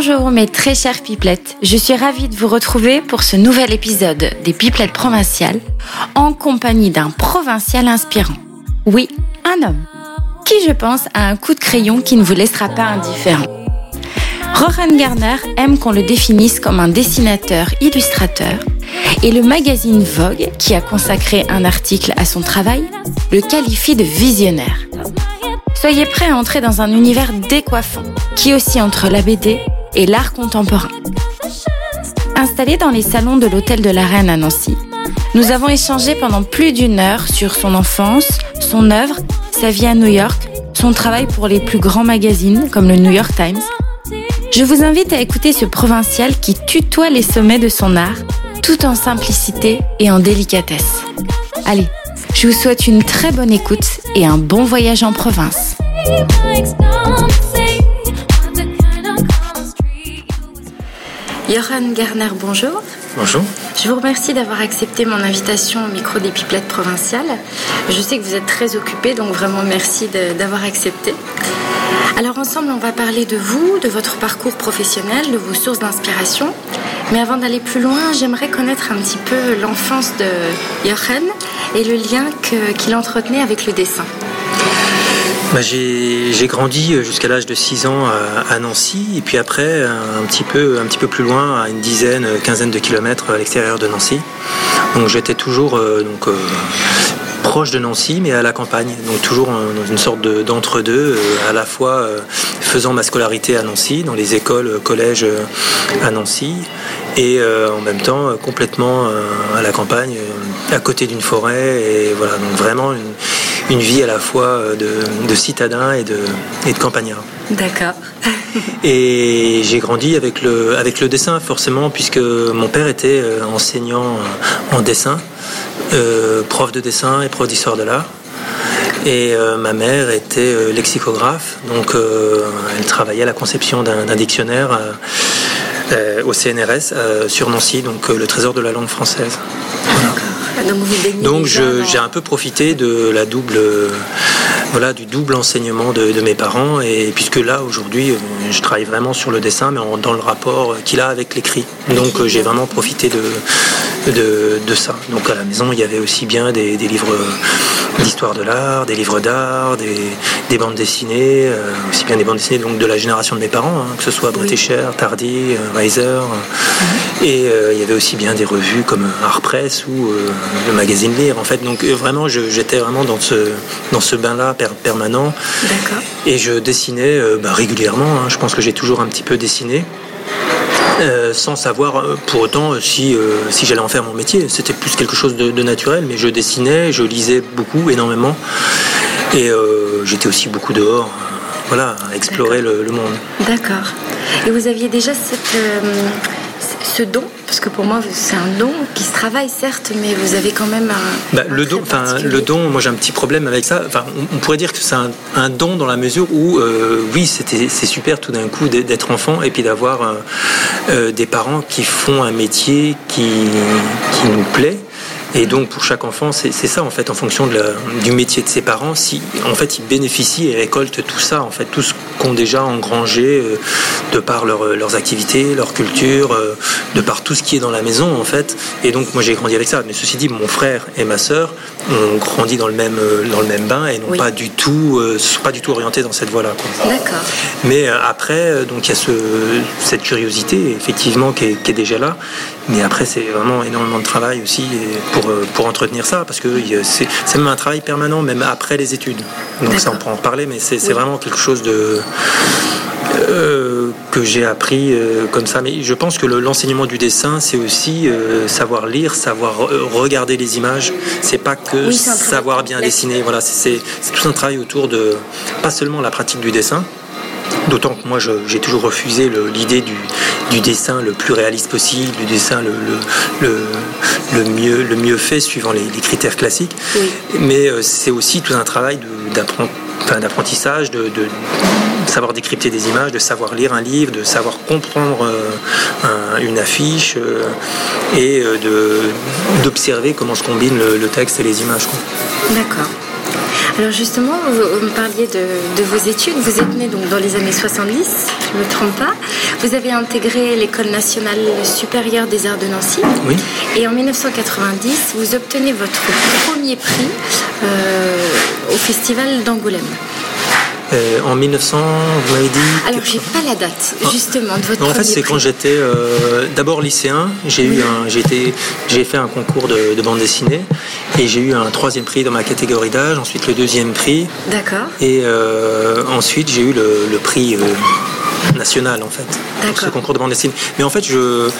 Bonjour mes très chères pipelettes, je suis ravie de vous retrouver pour ce nouvel épisode des pipelettes provinciales en compagnie d'un provincial inspirant. Oui, un homme, qui je pense a un coup de crayon qui ne vous laissera pas indifférent. Rohan Garner aime qu'on le définisse comme un dessinateur illustrateur et le magazine Vogue, qui a consacré un article à son travail, le qualifie de visionnaire. Soyez prêts à entrer dans un univers décoiffant qui oscille entre la BD et l'art contemporain. Installé dans les salons de l'Hôtel de la Reine à Nancy, nous avons échangé pendant plus d'une heure sur son enfance, son œuvre, sa vie à New York, son travail pour les plus grands magazines comme le New York Times. Je vous invite à écouter ce provincial qui tutoie les sommets de son art, tout en simplicité et en délicatesse. Allez, je vous souhaite une très bonne écoute et un bon voyage en province. Johan Garner, bonjour. Bonjour. Je vous remercie d'avoir accepté mon invitation au micro des Pipelettes provinciales. Je sais que vous êtes très occupé, donc vraiment merci d'avoir accepté. Alors ensemble, on va parler de vous, de votre parcours professionnel, de vos sources d'inspiration. Mais avant d'aller plus loin, j'aimerais connaître un petit peu l'enfance de Johan et le lien qu'il entretenait avec le dessin. Bah, j'ai grandi jusqu'à l'âge de 6 ans à, Nancy et puis après un petit peu, un petit peu plus loin, à une dizaine, quinzaine de kilomètres à l'extérieur de Nancy. Donc j'étais toujours euh, donc, euh, proche de Nancy, mais à la campagne. Donc toujours dans une sorte d'entre-deux, euh, à la fois faisant ma scolarité à Nancy, dans les écoles, collèges à Nancy, et en même temps complètement à la campagne, à côté d'une forêt. Et voilà, donc vraiment une, une vie à la fois euh, de, citadin et de, et de campagnard. D'accord. et j'ai grandi avec le, avec le dessin, forcément, puisque mon père était euh, enseignant euh, en dessin, prof de dessin et prof d'histoire de l'art. Et ma mère était lexicographe, donc elle travaillait à la conception d'un dictionnaire au CNRS sur Nancy, donc le trésor de la langue française. Donc, j'ai un peu profité de la double, voilà, du double enseignement de, mes parents et puisque là aujourd'hui euh, je travaille vraiment sur le dessin mais dans le rapport qu'il a avec l'écrit. Donc euh, j'ai vraiment profité de, de, ça. Donc à la maison il y avait aussi bien des, livres d'histoire de l'art, des livres d'art, des, bandes dessinées, euh, aussi bien des bandes dessinées donc de la génération de mes parents, hein, que ce soit Bretécher, Tardy, Weiser. Mhm. Et il y avait aussi bien des revues comme Art Press ou le magazine Lire en fait. Donc vraiment j'étais vraiment dans ce, dans ce bain-là permanent. Et je dessinais euh, bah, régulièrement. Hein. Je pense que j'ai toujours un petit peu dessiné. Euh, sans savoir euh, pour autant si, si j'allais en faire mon métier. C'était plus quelque chose de, naturel, mais je dessinais, je lisais beaucoup, énormément. Et j'étais aussi beaucoup dehors, voilà, à explorer le, le, monde. D'accord. Et vous aviez déjà cette ce don Parce que pour moi, c'est un don qui se travaille, certes, mais vous avez quand même un. Bah, le, don, le don, moi j'ai un petit problème avec ça. Enfin, on, pourrait dire que c'est un, don dans la mesure où, euh, oui, c'est super tout d'un coup d'être enfant et puis d'avoir euh, euh, des parents qui font un métier qui, qui nous plaît et donc pour chaque enfant, c'est ça en fait, en fonction de du métier de ses parents, si en fait ils bénéficient et récoltent tout ça, en fait, tout ce qu'ont déjà engrangé euh, de par euh, leurs activités, leur culture, euh, de par tout ce qui est dans la maison en fait. Et donc moi j'ai grandi avec ça. Mais ceci dit, mon frère et ma sœur ont grandi dans le même, dans le même bain et n'ont pas du tout, sont pas du tout orientés dans cette voie-là. D'accord. Mais après, donc il y a ce, cette curiosité effectivement qui est, qui est déjà là. Mais après, c'est vraiment énormément de travail aussi pour, euh, pour entretenir ça, parce que c'est même un travail permanent, même après les études. Donc ça, on peut en parler, mais c'est vraiment quelque chose de... Euh, que j'ai appris euh, comme ça. Mais je pense que l'enseignement du dessin, c'est aussi savoir lire, savoir regarder les images. C'est pas que savoir bien dessiner. Voilà, c'est tout un travail autour de pas seulement la pratique du dessin, D'autant que moi, j'ai toujours refusé l'idée du, dessin le plus réaliste possible, du dessin le, mieux, le mieux fait suivant les, critères classiques. Mais euh, c'est aussi tout un travail d'apprentissage, de, savoir décrypter des images, de savoir lire un livre, de savoir comprendre euh, une affiche euh, et d'observer comment se combinent le, texte et les images. D'accord. Alors justement, vous, me parliez de, vos études. Vous êtes né donc dans les années 70, je ne me trompe pas. Vous avez intégré l'École nationale supérieure des arts de Nancy. Oui. Et en 1990, vous obtenez votre premier prix euh, au Festival d'Angoulême. Euh, en 1900, vous m'avez dit. Alors, j'ai pas la date, justement, de votre En fait, c'est quand j'étais euh, d'abord lycéen. J'ai eu un, j'ai j'ai fait un concours de, bande dessinée et j'ai eu un troisième prix dans ma catégorie d'âge. Ensuite, le deuxième prix. D'accord. Et euh, ensuite, j'ai eu le, prix national en fait ce concours de bande dessinée mais en fait je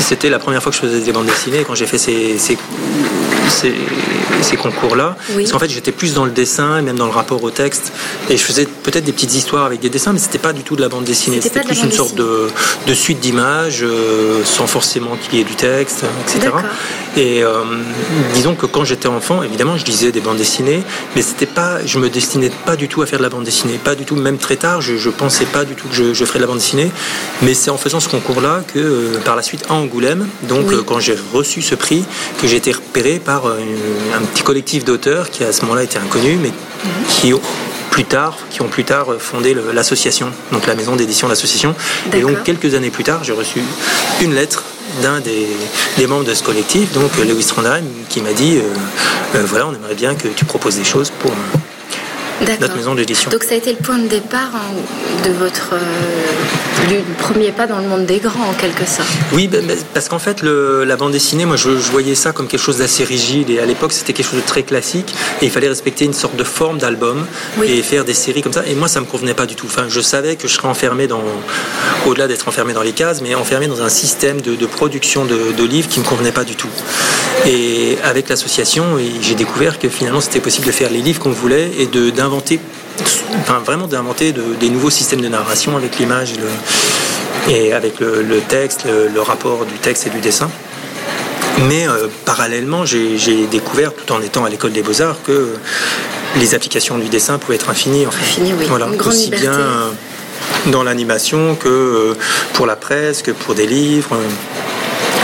c'était la première fois que je faisais des bandes dessinées quand j'ai fait ces, ces, ces, concours là parce qu'en fait j'étais plus dans le dessin même dans le rapport au texte. Et je faisais peut-être des petites histoires avec des dessins mais c'était pas du tout de la bande dessinée. C'était plus une sorte de, de, suite d'images euh, sans forcément qu'il y ait du texte etc et euh, disons que quand j'étais enfant évidemment je lisais des bandes dessinées mais c'était pas je me destinais pas du tout à faire de la bande dessinée. Pas du tout même très tard je, je pensais pas du tout que je je ferai de la bande dessinée. Mais c'est en faisant ce concours-là que, euh, par la suite, à Angoulême, donc quand j'ai reçu ce prix, que j'ai été repéré par euh, un petit collectif d'auteurs qui à ce moment-là était inconnu, mais qui ont plus tard, qui ont plus tard fondé l'association, donc la maison d'édition de l'association. Et donc quelques années plus tard, j'ai reçu une lettre d'un des, membres de ce collectif, donc Lewis Trondheim, qui m'a dit voilà, on aimerait bien que tu proposes des choses pour notre maison d'édition. Donc ça a été le point de départ hein, de votre euh, du premier pas dans le monde des grands en quelque sorte. Oui, ben, ben, parce qu'en fait la bande dessinée, moi je, voyais ça comme quelque chose d'assez rigide et à l'époque c'était quelque chose de très classique et il fallait respecter une sorte de forme d'album et faire des séries comme ça. Et moi ça me convenait pas du tout. Enfin, je savais que je serais enfermé dans au-delà d'être enfermé dans les cases, mais enfermé dans un système de, production de, de livres qui me convenait pas du tout. Et avec l'association, j'ai découvert que finalement c'était possible de faire les livres qu'on voulait et d'inventer, enfin vraiment d'inventer des nouveaux systèmes de narration avec l'image et, avec le, texte, le, rapport du texte et du dessin. Mais euh, parallèlement, j'ai découvert, tout en étant à l'école des beaux-arts, que les applications du dessin pouvaient être infinies. En fait. oui. Voilà, aussi bien dans l'animation que euh, pour la presse, que pour des livres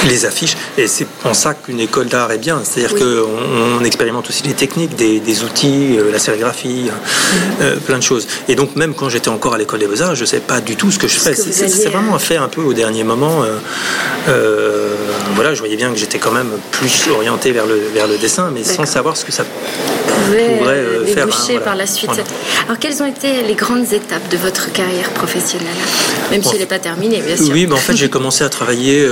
les affiches. Et c'est en ça qu'une école d'art est bien. C'est-à-dire qu'on on expérimente aussi les techniques, des, outils, euh, la sérigraphie, euh, euh, plein de choses. Et donc, même quand j'étais encore à l'école des Beaux-Arts, je ne sais pas du tout ce que je fais. C'est vraiment fait un peu au dernier moment. voilà, je voyais bien que j'étais quand même plus orienté vers le, vers le dessin, mais sans savoir ce que ça pourrait faire. Hein, par la suite. Alors, quelles ont été les grandes étapes de votre carrière professionnelle? Même si elle n'est pas terminée, bien sûr. Oui, mais en fait, j'ai commencé à travailler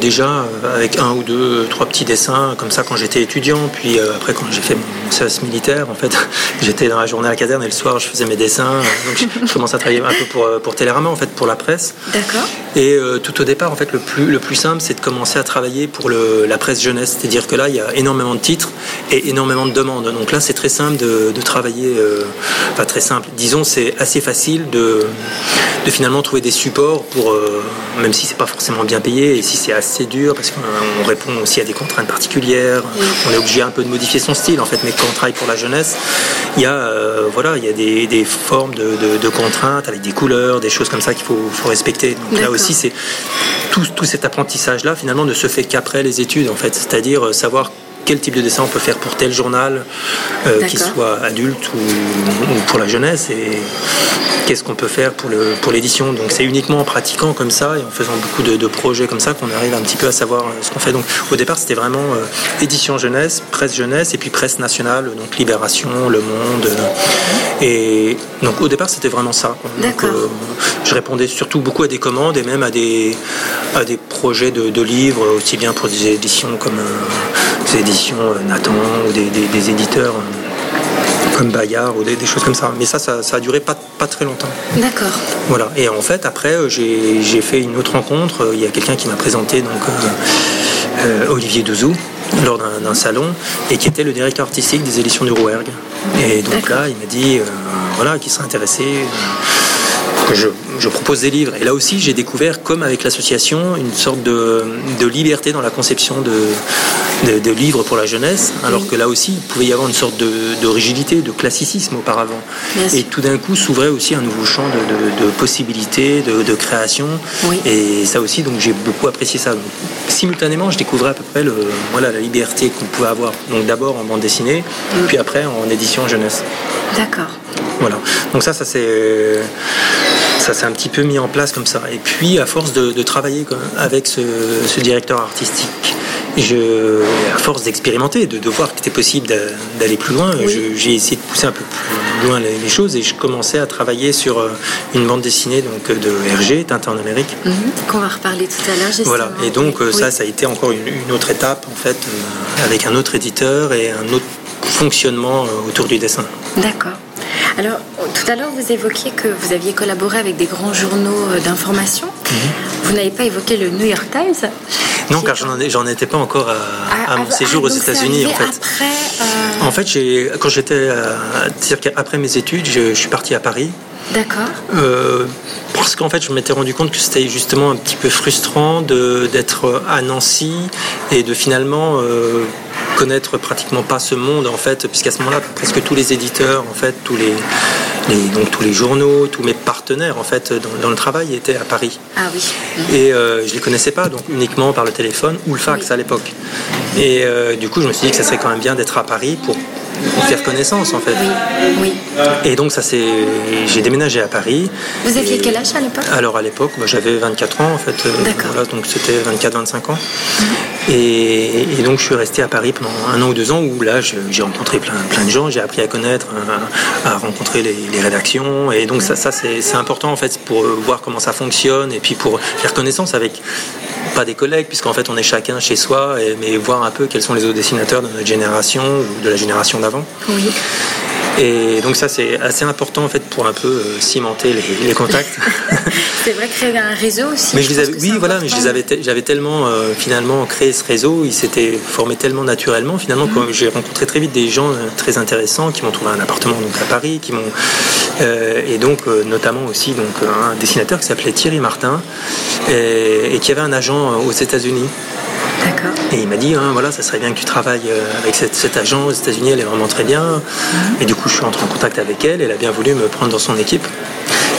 déjà euh, avec un ou deux, trois petits dessins comme ça quand j'étais étudiant. Puis euh, après, quand j'ai fait mon service militaire, en fait, j'étais dans la journée à la caserne et le soir, je faisais mes dessins. Donc, je commençais à travailler un peu pour, euh, pour Télérama, en fait, pour la presse. D'accord. Et tout au départ, en fait, le plus, le plus simple, c'est de commencer à travailler pour le, la presse jeunesse. C'est-à-dire que là, il y a énormément de titres et énormément de demandes. Donc là, c'est très simple de, de travailler. pas très simple. Disons, c'est assez facile de, de finalement trouver des supports pour, même si c'est pas forcément bien payé et si c'est assez dur parce qu'on répond aussi à des contraintes particulières. On est obligé un peu de modifier son style en fait, mais quand on travaille pour la jeunesse, il y a, euh, voilà, il y a des, formes de, contraintes avec des couleurs, des choses comme ça qu'il faut, respecter. Donc là aussi, c'est tout, tout cet apprentissage-là finalement ne se fait qu'après les études en fait, c'est-à-dire euh, savoir quel type de dessin on peut faire pour tel journal, euh, qu'il soit adulte ou, pour la jeunesse, et qu'est-ce qu'on peut faire pour, le, pour l'édition. Donc c'est uniquement en pratiquant comme ça et en faisant beaucoup de, projets comme ça qu'on arrive un petit peu à savoir euh, ce qu'on fait. Donc au départ c'était vraiment euh, édition jeunesse, presse jeunesse et puis presse nationale, donc Libération, Le Monde. et donc au départ c'était vraiment ça. Donc, je répondais surtout beaucoup à des commandes et même à des, à des projets de, livres, aussi bien pour des éditions comme des éditions euh, Nathan ou des, éditeurs euh, comme Bayard ou des, choses comme ça. Mais ça, ça, a duré pas, pas très longtemps. D'accord. Voilà. Et en fait, après, euh, j'ai fait une autre rencontre. Il y a quelqu'un qui m'a présenté donc, Olivier Douzou lors d'un salon et qui était le directeur artistique des éditions du Rouergue. Et donc là, il m'a dit voilà, qu'il serait intéressé que je, je, propose des livres. Et là aussi, j'ai découvert, comme avec l'association, une sorte de, de, liberté dans la conception de, de, de, livres pour la jeunesse, alors que là aussi, il pouvait y avoir une sorte de, rigidité, de classicisme auparavant. Et tout d'un coup, s'ouvrait aussi un nouveau champ de, possibilités, de, création. Oui. Et ça aussi, donc j'ai beaucoup apprécié ça. Donc, simultanément, je découvrais à peu près le, voilà, la liberté qu'on pouvait avoir. Donc d'abord en bande dessinée, puis après en édition jeunesse. D'accord. Voilà. Donc ça, ça s'est ça s'est un petit peu mis en place comme ça. Et puis, à force de, travailler avec ce, directeur artistique, je, à force d'expérimenter, de, voir qu'il était possible d'aller plus loin, j'ai essayé de pousser un peu plus loin les, choses et je commençais à travailler sur euh, une bande dessinée donc, de Hergé, Tintin en Amérique. Mhm. Qu'on va reparler tout à l'heure. Voilà, et donc euh, ça, ça a été encore une, autre étape en fait, euh, avec un autre éditeur et un autre fonctionnement autour du dessin. D'accord. Alors, tout à l'heure, vous évoquiez que vous aviez collaboré avec des grands journaux euh, d'information. Mhm. Vous n'avez pas évoqué le New York Times Non, car j'en étais pas encore à, ah, mon ah, séjour aux États-Unis, en fait. Après, euh, En fait, quand j'étais, euh, après mes études, je, suis parti à Paris. D'accord. parce qu'en fait, je m'étais rendu compte que c'était justement un petit peu frustrant d'être à Nancy et de finalement connaître pratiquement pas ce monde en fait, puisqu'à ce moment-là, presque tous les éditeurs, en fait, tous les, donc tous les journaux, tous mes partenaires en fait dans, le travail étaient à Paris. Ah oui. Et euh, je les connaissais pas, donc uniquement par le téléphone ou le fax à l'époque. Et euh, du coup, je me suis dit que ça serait quand même bien d'être à Paris pour faire connaissance en fait. Oui, oui. Et donc ça c'est, j'ai déménagé à Paris. Vous aviez quel âge à l'époque? Alors à l'époque, j'avais 24 ans en fait. Euh, D'accord. donc c'était 24-25 ans. Et, donc je suis resté à Paris pendant un an ou deux ans où là j'ai rencontré plein, plein de gens, j'ai appris à connaître, à, rencontrer les, rédactions. Et donc ça, ça c'est important en fait pour voir comment ça fonctionne et puis pour faire connaissance avec pas des collègues, puisqu'en fait on est chacun chez soi, mais voir un peu quels sont les autres dessinateurs de notre génération ou de la génération Oui. Et donc ça c'est assez important en fait pour un peu euh, cimenter les, contacts. c'est vrai créer un réseau aussi. Mais je, les avais, oui voilà, mais je les avais, j'avais tellement euh, finalement créé ce réseau, il s'était formé tellement naturellement finalement que mhm. j'ai rencontré très vite des gens euh, très intéressants qui m'ont trouvé un appartement donc à Paris, qui m'ont et donc notamment aussi donc un dessinateur qui s'appelait Thierry Martin et, et qui avait un agent aux États-Unis. Et il m'a dit, hein, voilà, ça serait bien que tu travailles avec cette, agence aux États-Unis, elle est vraiment très bien. Mhm. Et du coup, je suis entré en contact avec elle, elle a bien voulu me prendre dans son équipe.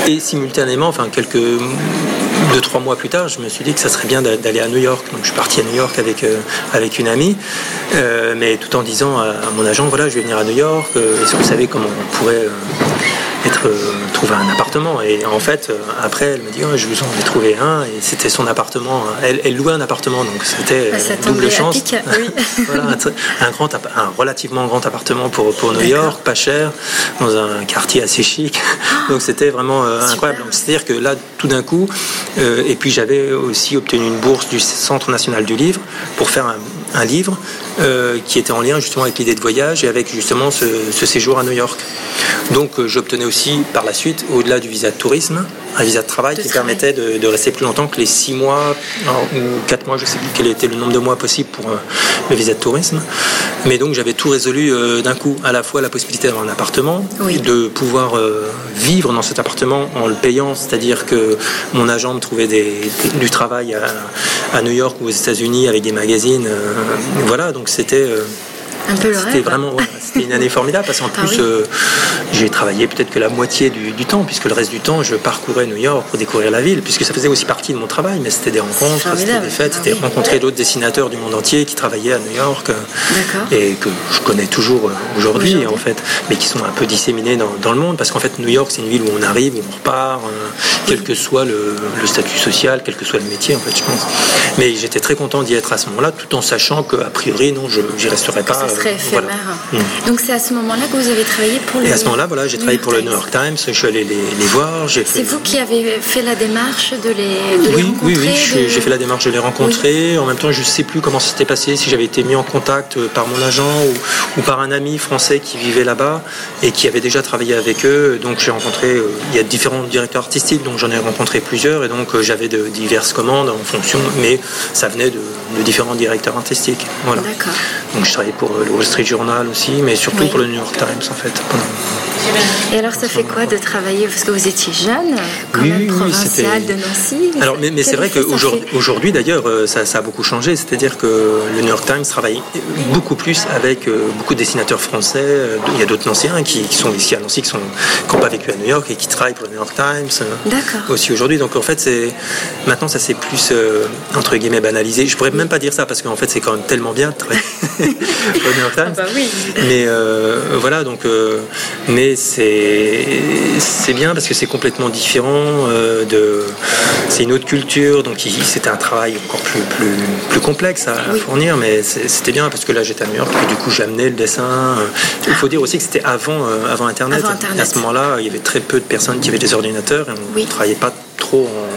Et simultanément, enfin quelques deux trois mois plus tard, je me suis dit que ça serait bien d'aller à New York. Donc je suis parti à New York avec euh, avec une amie, euh, mais tout en disant à, mon agent voilà, je vais venir à New York. Est-ce que vous savez comment on pourrait être euh, trouver un appartement. Et en fait, euh, après, elle me dit je vous en ai trouvé un. Et c'était son appartement. Elle, elle, louait un appartement, donc c'était bah, double chance. voilà, un, grand, un relativement grand appartement pour, pour New York, pas cher, dans un quartier assez chic. Ah, donc c'était vraiment euh, incroyable. C'est-à-dire que là, tout d'un coup, et puis j'avais aussi obtenu une bourse du Centre national du livre pour faire un, un livre euh, qui était en lien justement avec l'idée de voyage et avec justement ce, séjour à New York. Donc euh, j'obtenais aussi par la suite, au-delà du visa de tourisme, un visa de travail qui permettait de, rester plus longtemps que les six mois ou quatre mois, je ne sais plus quel était le nombre de mois possible pour euh, le visa de tourisme. Mais donc j'avais tout résolu d'un coup, à la fois la possibilité d'avoir un appartement, de pouvoir vivre dans cet appartement en le payant, c'est-à-dire que mon agent me trouvait du travail à, New York ou aux États-Unis avec des magazines. voilà, donc c'était euh, c'était vraiment c'était une année formidable parce qu'en ah plus euh, j'ai travaillé peut-être que la moitié du, temps puisque le reste du temps je parcourais New York pour découvrir la ville puisque ça faisait aussi partie de mon travail mais c'était des rencontres, c'était des fêtes, c'était ah rencontrer d'autres dessinateurs du monde entier qui travaillaient à New York euh, et que je connais toujours aujourd'hui en fait mais qui sont un peu disséminés dans, le monde parce qu'en fait New York c'est une ville où on arrive, où on repart quel que soit le, statut social, quel que soit le métier en fait je pense. Mais j'étais très content d'y être à ce moment-là tout en sachant qu'a priori non je n'y resterai pas Mm. Donc c'est à ce moment-là que vous avez travaillé pour le. Et à ce moment-là, voilà, j'ai travaillé pour le New York Times. Je suis allé les, voir. C'est vous qui avez fait la démarche de les, de oui, rencontrer. Oui, oui, j'ai fait la démarche de les rencontrer. En même temps, je ne sais plus comment c'était passé, si j'avais été mis en contact euh, par mon agent ou, par un ami français qui vivait là-bas et qui avait déjà travaillé avec eux. Donc j'ai rencontré. Euh, il y a différents directeurs artistiques, donc j'en ai rencontré plusieurs et donc euh, j'avais de diverses commandes en fonction, mais ça venait de, différents directeurs artistiques. Voilà. D'accord. Donc je travaillais pour le Wall Street Journal aussi, mais surtout pour le New York Times en fait. Et alors, ça fait quoi de travailler? Parce que vous étiez jeune, quand Oui, même oui, oui, provincial de Nancy. Alors, mais, mais c'est vrai qu'aujourd'hui, aujourd'hui, d'ailleurs, euh, ça, ça a beaucoup changé. C'est-à-dire que le New York Times travaille beaucoup plus avec euh, beaucoup de dessinateurs français. Euh, Il y a d'autres Nancéens qui, qui sont ici à Nancy, qui n'ont pas vécu à New York et qui travaillent pour le New York Times. D'accord. Aussi aujourd'hui. Donc, en fait, c'est maintenant, ça s'est plus, euh, entre guillemets, banalisé. Je pourrais même pas dire ça parce qu'en fait, c'est quand même tellement bien de travailler au New York Times. Ah bah oui. Mais euh, voilà, donc, euh, mais c'est bien parce que c'est complètement différent. euh, de, c'est une autre culture, donc c'était un travail encore plus plus, plus complexe à, Oui. fournir, mais c'était bien parce que là j'étais à New York et du coup j'amenais le dessin. Il faut dire aussi que c'était avant avant Internet. Avant Internet. À ce moment-là, il y avait très peu de personnes qui avaient des ordinateurs et on Oui. ne travaillait pas trop en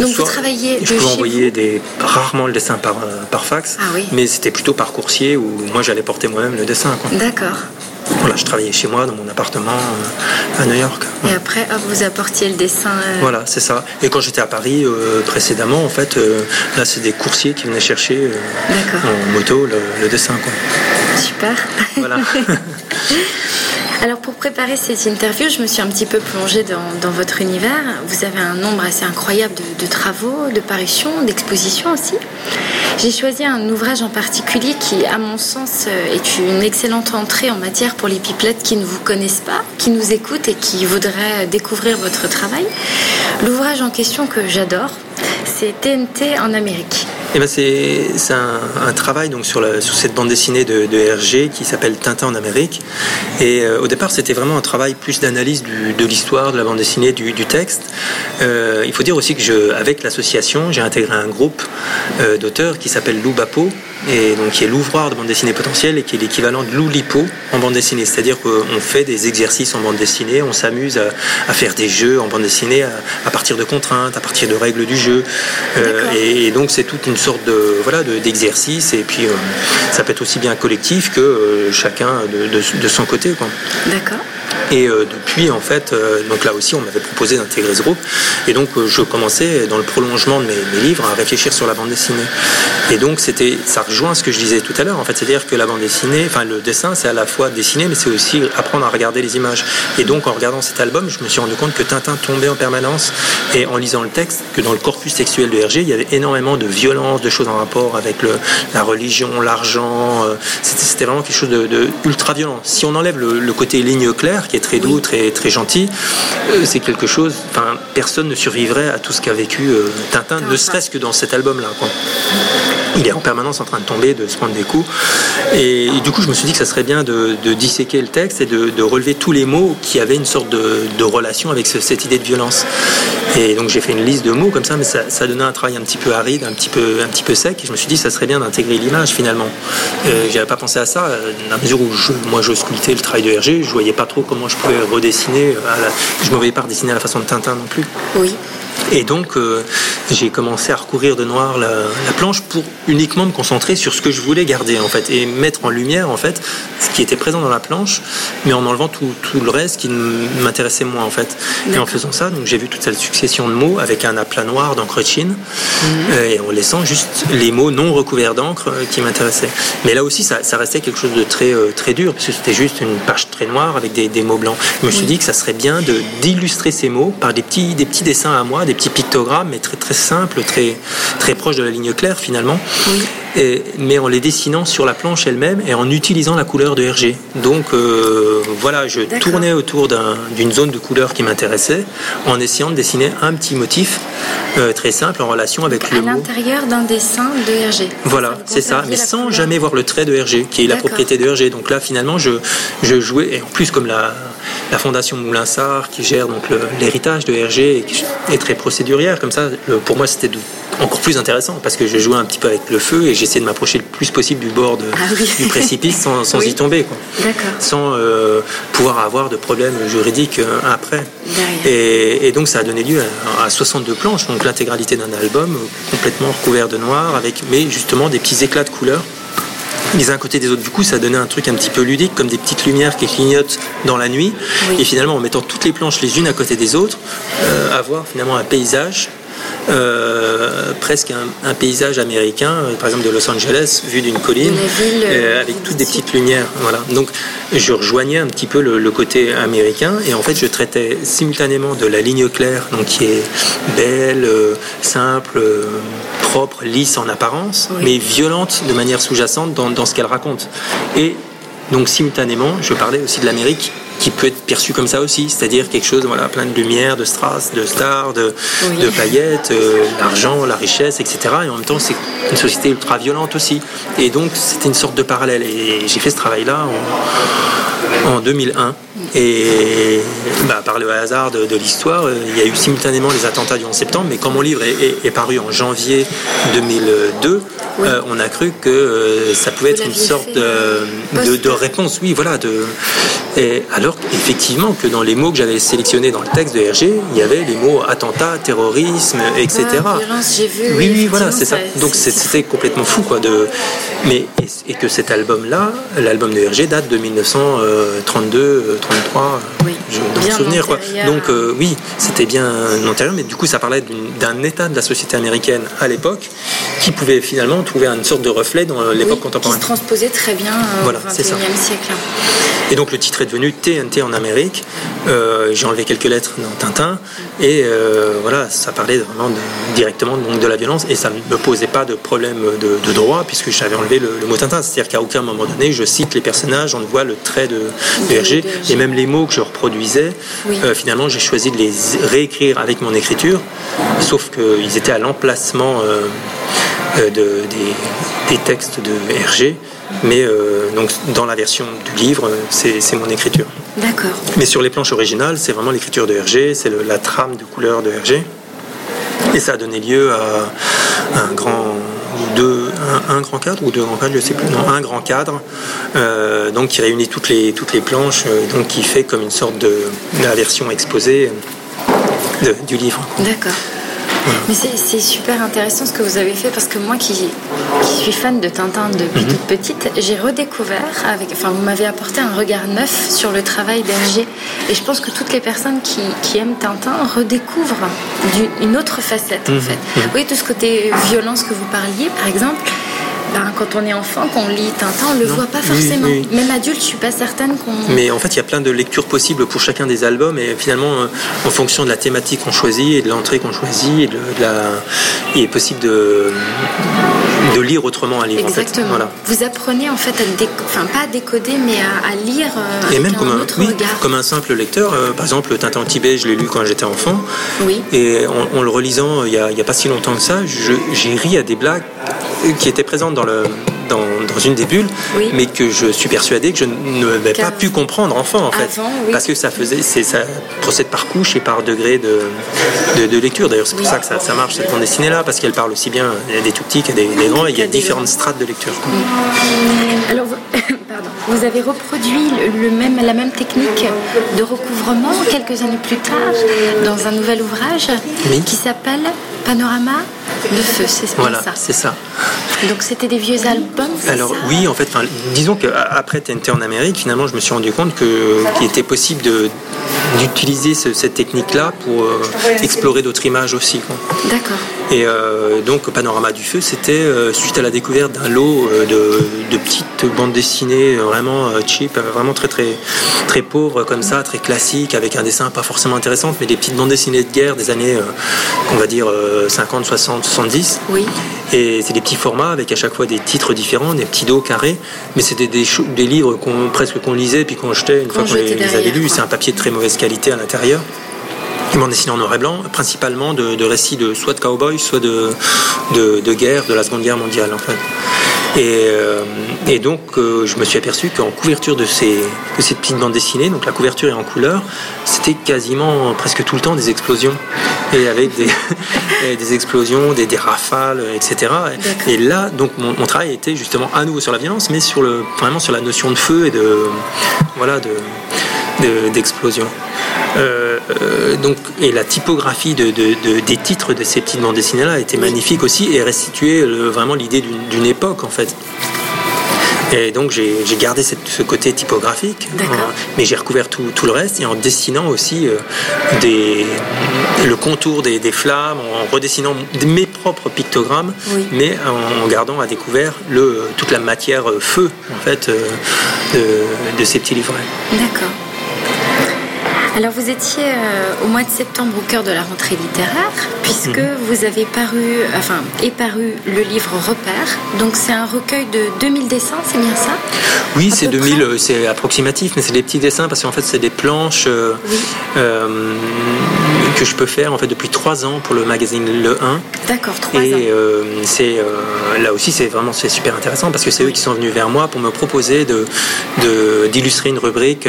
Donc, vous travaillez Je pouvais envoyer des, rarement le dessin par, euh, par fax, Ah oui. mais c'était plutôt par coursier où moi j'allais porter moi-même le dessin. D'accord. Voilà, je travaillais chez moi dans mon appartement euh, à New York. Et après, hop, vous apportiez le dessin. euh, Voilà, c'est ça. Et quand j'étais à Paris euh, précédemment, en fait, là c'est des coursiers qui venaient chercher en moto le, le dessin. Quoi. Super. Voilà. Alors pour préparer cette interview, je me suis un petit peu plongée dans, votre univers. Vous avez un nombre assez incroyable de, de travaux, de parutions, d'expositions aussi. J'ai choisi un ouvrage en particulier qui, à mon sens, euh, est une excellente entrée en matière pour les pipelettes qui ne vous connaissent pas, qui nous écoutent et qui voudraient découvrir votre travail. L'ouvrage en question que j'adore, c'est TNT en Amérique. Et ben c'est un, travail donc sur, sur cette bande dessinée de, de Hergé qui s'appelle Tintin en Amérique. Et euh, au départ, c'était vraiment un travail plus d'analyse de l'histoire, de la bande dessinée, du, texte. Euh, il faut dire aussi que avec l'association, j'ai intégré un groupe euh, d'auteurs qui s'appelle Loubapo, et donc qui est l'ouvroir de bande dessinée potentielle et qui est l'équivalent de Loulipo en bande dessinée. C'est-à-dire qu'on fait des exercices en bande dessinée, on s'amuse à, à faire des jeux en bande dessinée à, à partir de contraintes, à partir de règles du jeu. Euh, et, et donc c'est toute une sorte de voilà de- d'exercice et puis euh, ça peut être aussi bien collectif que euh, chacun de, de- de son côté. D'accord Et euh, depuis, en fait, euh, donc là aussi, on m'avait proposé d'intégrer ce groupe. Et donc, euh, je commençais, dans le prolongement de mes, livres, à réfléchir sur la bande dessinée. Et donc, c'était, ça rejoint ce que je disais tout à l'heure. En fait, c'est-à-dire que la bande dessinée, enfin, le dessin, c'est à la fois dessiner, mais c'est aussi apprendre à regarder les images. Et donc, en regardant cet album, je me suis rendu compte que Tintin tombait en permanence. Et en lisant le texte, que dans le corpus textuel de Hergé, il y avait énormément de violence, de choses en rapport avec la religion, l'argent. C'était, vraiment quelque chose de ultra violent. Si on enlève le, le côté ligne claire, qui est très doux, très, très gentil, euh, c'est quelque chose. Enfin, personne ne survivrait à tout ce qu'a vécu euh, Tintin, ne serait-ce que dans cet album-là. Il est en permanence en train de tomber, de se prendre des coups. Et, du coup, je me suis dit que ça serait bien de, de disséquer le texte et de, de relever tous les mots qui avaient une sorte de, de relation avec ce- cette idée de violence. Et donc, j'ai fait une liste de mots comme ça, mais ça, ça donnait un travail un petit peu aride, un petit peu, un petit peu sec. Et je me suis dit, ça serait bien d'intégrer l'image finalement. Euh, J'avais pas pensé à ça, euh, dans la mesure où je- moi je sculptais le travail de Hergé, je voyais pas trop comment je pouvais redessiner. la- je me voyais pas redessiner à la façon de Tintin non plus. Oui. Et donc, euh, j'ai commencé à recouvrir de noir la, la planche pour uniquement me concentrer sur ce que je voulais garder, en fait, et mettre en lumière, en fait, ce qui était présent dans la planche, mais en enlevant tout, tout le reste qui m'intéressait moins, en fait. Et en faisant ça, donc j'ai vu toute cette succession de mots avec un aplat noir d'encre de Chine, euh, et en laissant juste les mots non recouverts d'encre euh, qui m'intéressaient. Mais là aussi, ça, ça restait quelque chose de très, très dur, parce que c'était juste une page très noire avec des, des mots blancs. Je me suis dit que ça serait bien d'illustrer ces mots par des petits, des petits dessins à moi, des petits pictogrammes, mais très, très simples, très, très proches de la ligne claire finalement. Et- mais en les dessinant sur la planche elle-même et en utilisant la couleur de Hergé. Donc euh, voilà, je tournais autour d'un- d'une zone de couleur qui m'intéressait en essayant de dessiner un petit motif euh, très simple en relation avec À le mot. l'intérieur d'un dessin de Hergé. Voilà, c'est ça, mais sans couleur. jamais voir le trait de Hergé, qui est la propriété de Hergé. Donc là, finalement, je, je jouais, et en plus, comme la, la fondation Moulinsart, qui gère donc l'héritage de Hergé et qui est très procédurière, comme ça, le- pour moi, c'était encore plus intéressant, parce que je jouais un petit peu avec le feu et j'essayais de m'approcher le plus possible du bord de- Ah oui. du précipice sans, sans Oui. y tomber. Quoi sans euh, pouvoir avoir de problèmes juridiques euh, après. Et, et donc ça a donné lieu à, à 62 planches, donc l'intégralité d'un album euh, complètement recouvert de noir, avec mais justement des petits éclats de couleurs les uns à côté des autres. Du coup, ça donnait un truc un petit peu ludique, comme des petites lumières qui clignotent dans la nuit. Oui. Et finalement, en mettant toutes les planches les unes à côté des autres, euh, avoir finalement un paysage euh, presque un, paysage américain, euh, par exemple de Los Angeles, vu d'une colline, euh, avec toutes des petites lumières. Voilà. Donc je rejoignais un petit peu le, côté américain et en fait je traitais simultanément de la ligne claire, donc qui est belle, simple, propre, lisse en apparence, mais violente de manière sous-jacente dans, dans ce qu'elle raconte. Et donc simultanément, je parlais aussi de l'Amérique qui peut être perçu comme ça aussi, c'est-à-dire quelque chose, voilà, plein de lumière, de strass, de stars, de, de paillettes, euh, l'argent, la richesse, etc. Et en même temps, c'est une société ultra violente aussi. Et donc, c'était une sorte de parallèle. Et j'ai fait ce travail-là en, en 2001. Et bah, par le hasard de, l'histoire, euh, il y a eu simultanément les attentats du 11 septembre, mais quand mon livre est, paru en janvier 2002, euh, on a cru que ça pouvait être une sorte de, de, réponse. Oui, voilà. De, et alors effectivement que dans les mots que j'avais sélectionnés dans le texte de Hergé, il y avait les mots attentat, terrorisme, etc. vu. Oui, oui, voilà, c'est ça. Donc c'était complètement fou, quoi. De... Mais et, que cet album-là, l'album de Hergé date de 1932, 33. Oui. Je, souvenir, quoi. Donc euh, oui, c'était bien antérieur, mais du coup ça parlait d'un état de la société américaine à l'époque qui pouvait finalement trouver une sorte de reflet dans l'époque contemporaine. Qui se transposait très bien euh, voilà, au XXIe siècle. Et donc le titre est devenu TNT en Amérique. Euh, j'ai enlevé quelques lettres dans Tintin et euh, voilà, ça parlait vraiment directement donc, de la violence et ça ne me posait pas de problème de, droit puisque j'avais enlevé le, mot Tintin. C'est-à-dire qu'à aucun moment donné, je cite les personnages, on voit le trait de, Hergé et même les mots que je reproduisais. Euh, finalement, j'ai choisi de les réécrire avec mon écriture, sauf qu'ils étaient à l'emplacement des, textes de Hergé. Mais euh, donc dans la version du livre, c'est mon écriture. D'accord. Mais sur les planches originales, c'est vraiment l'écriture de Hergé, c'est la trame de couleur de Hergé. Et ça a donné lieu à un grand deux, un, grand cadre ou deux grands cadres, je sais plus, non, un grand cadre, euh, donc qui réunit toutes les, toutes les planches, euh, donc qui fait comme une sorte de, la version exposée du livre. D'accord. Mais c'est super intéressant ce que vous avez fait parce que moi qui, suis fan de Tintin depuis mhm. toute petite, j'ai redécouvert, avec, enfin vous m'avez apporté un regard neuf sur le travail d'Hergé. Et je pense que toutes les personnes qui, aiment Tintin redécouvrent une autre facette en mhm. fait. Mhm. Oui, tout ce côté violence que vous parliez par exemple ben, quand on est enfant, qu'on lit Tintin, on ne le voit pas forcément. Même adulte, je suis pas certaine qu'on. Mais en fait, il y a plein de lectures possibles pour chacun des albums, et finalement, euh, en fonction de la thématique qu'on choisit et de l'entrée qu'on choisit, et de, la... il est possible de de lire autrement un livre. Exactement. Voilà. Vous apprenez en fait à enfin pas à décoder, mais à, lire. Euh, et même comme un, autre regard. comme un simple lecteur. Euh, par exemple, Tintin en Tibet, je l'ai lu quand j'étais enfant. Oui. Et en, le relisant, il n'y a, a, pas si longtemps que ça, j'ai ri à des blagues qui étaient présentes dans le dans, une des bulles, mais que je suis persuadé que je n'avais pas pu comprendre enfant en fait, parce que ça faisait, c'est ça procède par couche et par degré de, de, lecture. D'ailleurs, c'est pour ça que ça, marche cette bande dessinée là, parce qu'elle parle aussi bien des tout petits que des, grands. Et il y a différentes strates de lecture. Alors, pardon, vous avez reproduit le même, la même technique de recouvrement quelques années plus tard dans un nouvel ouvrage qui s'appelle Panorama de feu, c'est voilà, ça. c'est ça. Donc c'était des vieux albums. Alors oui, en fait, disons qu'après TNT en Amérique, finalement, je me suis rendu compte qu'il était possible d'utiliser cette technique-là pour euh, explorer d'autres images aussi. D'accord. Et euh, donc Panorama du Feu, c'était euh, suite à la découverte d'un lot de, petites bandes dessinées vraiment cheap, vraiment très très très pauvres comme ça, très classiques, avec un dessin pas forcément intéressant, mais des petites bandes dessinées de guerre des années, on va dire 50, 60, 70. Oui. Et c'est des petits formats avec à chaque fois des titres différents, des petits dos carrés, mais c'était des, des, livres qu'on, presque qu'on lisait puis qu'on jetait une fois qu'on les, avait lus. C'est un papier de très mauvaise qualité à l'intérieur. Ils m'ont dessiné en noir et blanc, principalement de, récits de soit de cowboys, soit de, de, guerre, de la Seconde Guerre mondiale en fait. Et, euh, et donc euh, je me suis aperçu qu'en couverture de ces, de ces petites bandes dessinées, donc la couverture est en couleur, c'était quasiment presque tout le temps des explosions. Et avec des, des explosions, des, des, rafales, etc. Et là, donc mon, mon, travail était justement à nouveau sur la violence, mais sur le, vraiment sur la notion de feu et de, voilà, de, d'explosion. Euh, euh, donc, et la typographie de, des titres de ces petites bandes dessinées-là était magnifique aussi et restituait vraiment l'idée d'une époque en fait. Et donc j'ai gardé ce côté typographique, mais j'ai recouvert tout, le reste et en dessinant aussi des, le contour des, flammes, en redessinant mes propres pictogrammes, mais en, gardant à découvert le, toute la matière feu en fait de, de ces petits livrets. D'accord. Alors vous étiez euh, au mois de septembre au cœur de la rentrée littéraire, puisque mhm. vous avez paru, enfin, est paru le livre Repère. Donc c'est un recueil de 2000 dessins, c'est bien ça? Oui, c'est 2000, euh, c'est approximatif, mais c'est des petits dessins parce qu'en fait c'est des planches euh, que je peux faire en fait depuis trois ans pour le magazine Le 1. D'accord, trois ans. Et c'est là aussi c'est vraiment c'est super intéressant parce que c'est eux qui sont venus vers moi pour me proposer de d'illustrer une rubrique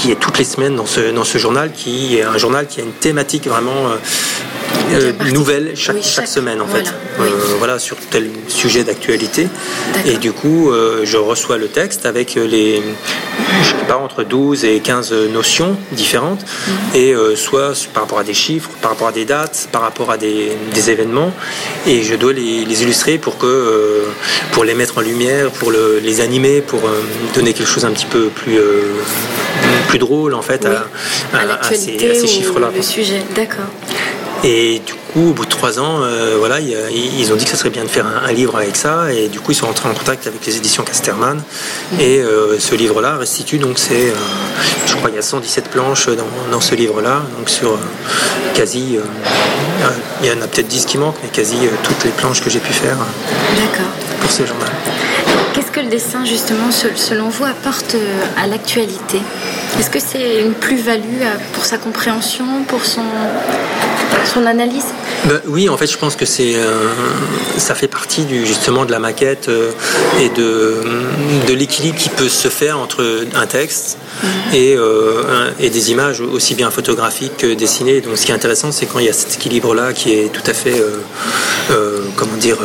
qui est toutes les semaines dans ce, dans ce journal, qui est un journal qui a une thématique vraiment euh, euh, nouvelle chaque, chaque, semaine en fait. Euh, voilà, sur tel sujet d'actualité. Et du coup, je reçois le texte avec les, je sais pas, entre 12 et 15 notions différentes. Mhm. Et soit par rapport à des chiffres, par rapport à des dates, par rapport à des, des événements. Et je dois les, les, illustrer pour, que, pour les mettre en lumière, pour le, les animer, pour donner quelque chose un petit peu plus plus drôle en fait à, ces, chiffres-là. Le sujet, d'accord. Et du coup, au bout de trois ans, euh, voilà, ils ont dit que ce serait bien de faire un, livre avec ça, et du coup, ils sont rentrés en contact avec les éditions Casterman. Mm. Et euh, ce livre-là restitue donc c'est, euh, je crois, il y a 117 planches dans, ce livre-là, donc sur quasi, il y en a peut-être 10 qui manquent, mais quasi toutes les planches que j'ai pu faire pour ce journal. Qu'est-ce que le dessin, justement, selon vous, apporte à l'actualité? Est-ce que c'est une plus-value pour sa compréhension, pour son, son analyse ben, Oui, en fait, je pense que c'est, euh, ça fait partie du, justement de la maquette et de, de l'équilibre qui peut se faire entre un texte mhm. et, et des images aussi bien photographiques que dessinées. Donc, ce qui est intéressant, c'est quand il y a cet équilibre-là qui est tout à fait, comment dire,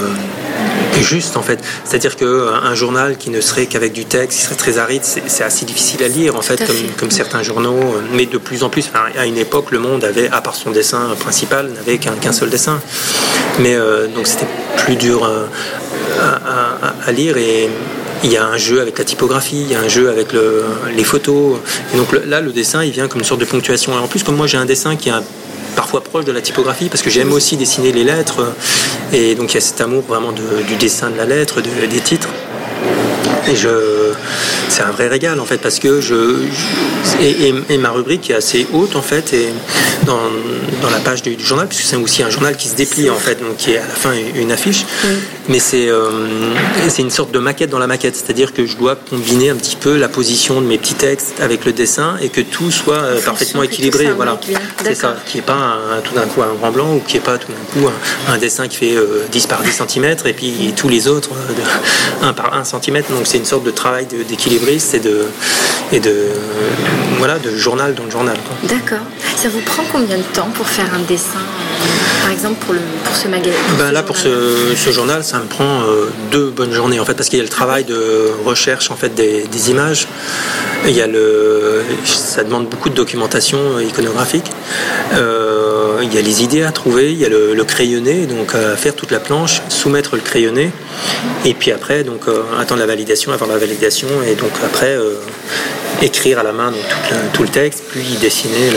juste en fait. C'est-à-dire qu'un euh, journal qui ne serait qu'avec du texte, qui serait très aride, c'est assez difficile à lire en fait, comme, certains journaux. Euh, mais de plus en plus, à une époque, le monde avait, à part son dessin principal, n'avait qu'un seul dessin. Mais euh, donc c'était plus dur à, lire et il y a un jeu avec la typographie, il y a un jeu avec les photos. Et donc là, le dessin, il vient comme une sorte de ponctuation. Et en plus, comme moi, j'ai un dessin qui a parfois proche de la typographie parce que j'aime aussi dessiner les lettres et donc il y a cet amour vraiment du dessin de la lettre, des titres. Et je, c'est un vrai régal en fait parce que je, et, ma rubrique est assez haute en fait et dans, dans la page du, journal puisque c'est aussi un journal qui se déplie en fait donc qui est à la fin une affiche mais c'est euh, c'est une sorte de maquette dans la maquette. C'est-à-dire que je dois combiner un petit peu la position de mes petits textes avec le dessin et que tout soit euh, parfaitement équilibré voilà. c'est ça qui est pas tout d'un coup un grand blanc ou qui est pas tout d'un coup un, dessin qui fait 10 euh, par 10 cm et puis tous les autres de 1 par 1 cm donc c'est une sorte de travail d'équilibriste et de, et de, voilà, de journal dans le journal. D'accord. Ça vous prend combien de temps pour faire un dessin? Par exemple pour, le, pour ce magasin ben Là, pour ce, ce, journal, ça me prend euh, deux bonnes journées en fait, parce qu'il y a le travail de recherche en fait des, des images. Il y a le, ça demande beaucoup de documentation iconographique. Euh, il y a les idées à trouver, il y a le, le, crayonné, donc faire toute la planche, soumettre le crayonné, et puis après donc euh, attendre la validation, avoir la validation, et donc après écrire à la main tout, le, texte, puis dessiner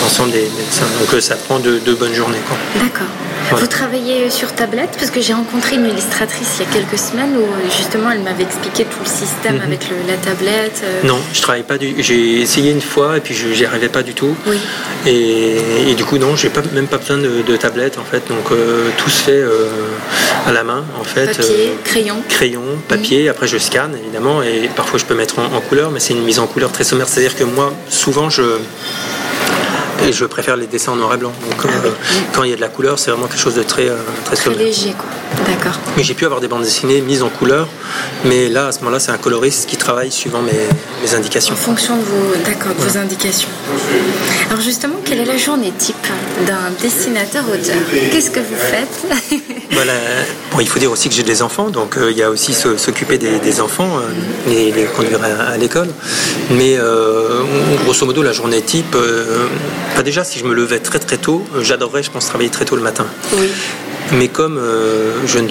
l'ensemble des, dessins. Donc euh, ça prend deux, bonnes journées. D'accord. Vous travaillez sur tablette? Parce que j'ai rencontré une illustratrice il y a quelques semaines où justement elle m'avait expliqué tout le système mhm. avec la tablette. Euh. Non, je travaille pas du J'ai essayé une fois et puis je n'y arrivais pas du tout. Oui. Et, du coup, non, j'ai pas, même pas besoin de, tablette en fait. Donc euh, tout se fait à la main en fait. Papier, crayon. Crayon, papier. Après je scanne évidemment et parfois je peux mettre en, en couleur, mais c'est une mise en couleur très sommaire. C'est-à-dire que moi, souvent, je et je préfère les dessins en noir et blanc. Donc, euh, quand il y a de la couleur, c'est vraiment quelque chose de très, euh, très, très léger. D'accord. Mais j'ai pu avoir des bandes dessinées mises en couleur, mais là, à ce moment-là, c'est un coloriste qui travaille suivant mes, mes indications. En fonction de vos, d'accord, vos indications. Alors justement, quelle est la journée type d'un dessinateur-auteur Qu'est-ce que vous faites? Voilà. bon, Il faut dire aussi que j'ai des enfants, donc euh, il y a aussi s'occuper des, enfants, et les conduire à, l'école. Mais grosso modo, la journée type, déjà, si je me levais très très tôt, euh, j'adorerais, je pense, travailler très tôt le matin. Oui. Mais comme euh, je ne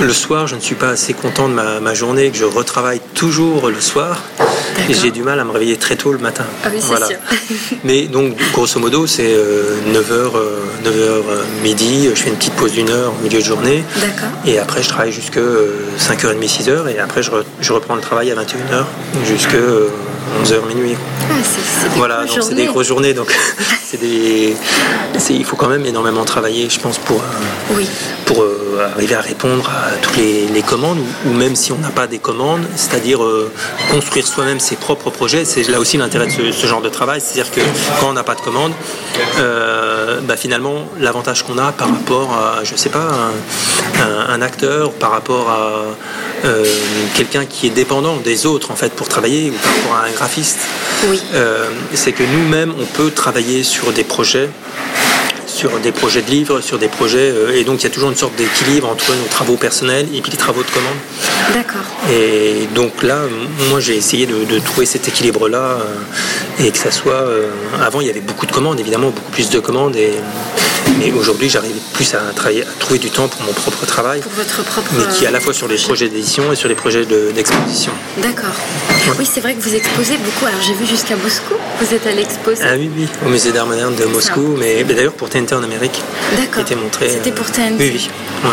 le soir, je ne suis pas assez content de ma, journée, que je retravaille toujours le soir. Et j'ai du mal à me réveiller très tôt le matin. Ah oui, voilà. Sûr. Mais donc, grosso modo, c'est 9h, 9h midi, je fais une petite pause d'une heure au milieu de journée. D'accord. Et après, je travaille jusque 5h30, 6h. Et après, je, je reprends le travail à 21h jusque 11h minuit. Ah, c'est, des voilà, donc c'est des grosses journées. Donc c'est des, il faut quand même énormément travailler, je pense, pour, euh, oui. pour euh, arriver à répondre à toutes les, commandes, ou, même si on n'a pas des commandes, c'est-à-dire euh, construire soi-même ses propres projets. C'est là aussi l'intérêt de ce, genre de travail, c'est-à-dire que quand on n'a pas de commandes, bah, finalement, l'avantage qu'on a par rapport à, je sais pas, un, un acteur, par rapport à quelqu'un qui est dépendant des autres en fait pour travailler ou par rapport à un graphiste. Oui. Euh, c'est que nous-mêmes on peut travailler sur des projets sur des projets de livres, sur des projets. Euh, et donc il y a toujours une sorte d'équilibre entre nos travaux personnels et puis les travaux de commande. D'accord. Et donc là, moi j'ai essayé de, trouver cet équilibre-là et que ça soit. avant il y avait beaucoup de commandes, évidemment, beaucoup plus de commandes. Et, mais aujourd'hui, j'arrive plus à, travailler, à trouver du temps pour mon propre travail. Pour votre propre. Mais qui est à la fois sur les projets d'édition et sur les projets d'exposition. D'accord. Oui, c'est vrai que vous exposez beaucoup. Alors j'ai vu jusqu'à Moscou. Vous êtes à l'exposition. Ah oui, oui, au musée d'art moderne de Moscou. Mais, d'ailleurs pour TNT en Amérique. D'accord. Qui était montré. C'était pour TNT. Oui, oui.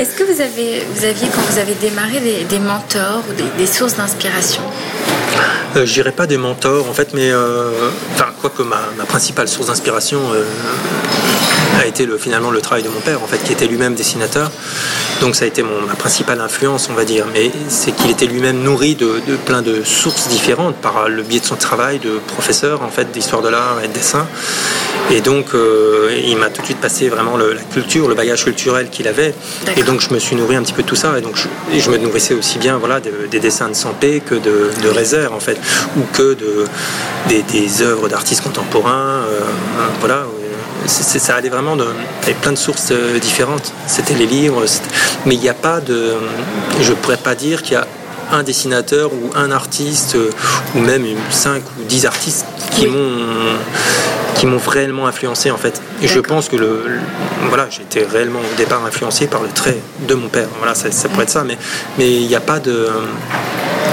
Est-ce que vous, avez, vous aviez, quand vous avez démarré, des, mentors ou des, sources d'inspiration? Euh, Je dirais pas des mentors en fait, mais euh, enfin, quoique ma, ma principale source d'inspiration euh, a été le, finalement le travail de mon père, en fait, qui était lui-même dessinateur. Donc ça a été mon, ma principale influence, on va dire. Mais c'est qu'il était lui-même nourri de, plein de sources différentes par le biais de son travail de professeur, en fait, d'histoire de l'art et de dessin. Et donc, euh, il m'a tout de suite passé vraiment la culture, le bagage culturel qu'il avait. Et donc, je me suis nourri un petit peu de tout ça. Et donc, je, je me nourrissais aussi bien, voilà, des dessins de Sampé que de, de Rézère, en fait, ou que de, des, œuvres d'artistes contemporains, euh, voilà, ça allait vraiment de, avec plein de sources euh, différentes. C'était les livres, mais il n'y a pas de. Je ne pourrais pas dire qu'il y a un dessinateur ou un artiste euh, ou même cinq ou dix artistes qui m'ont qui m'ont réellement influencé en fait. Et je pense que le, voilà, j'ai été réellement au départ influencé par le trait de mon père. Voilà, ça, pourrait être ça, mais mais il n'y a pas de.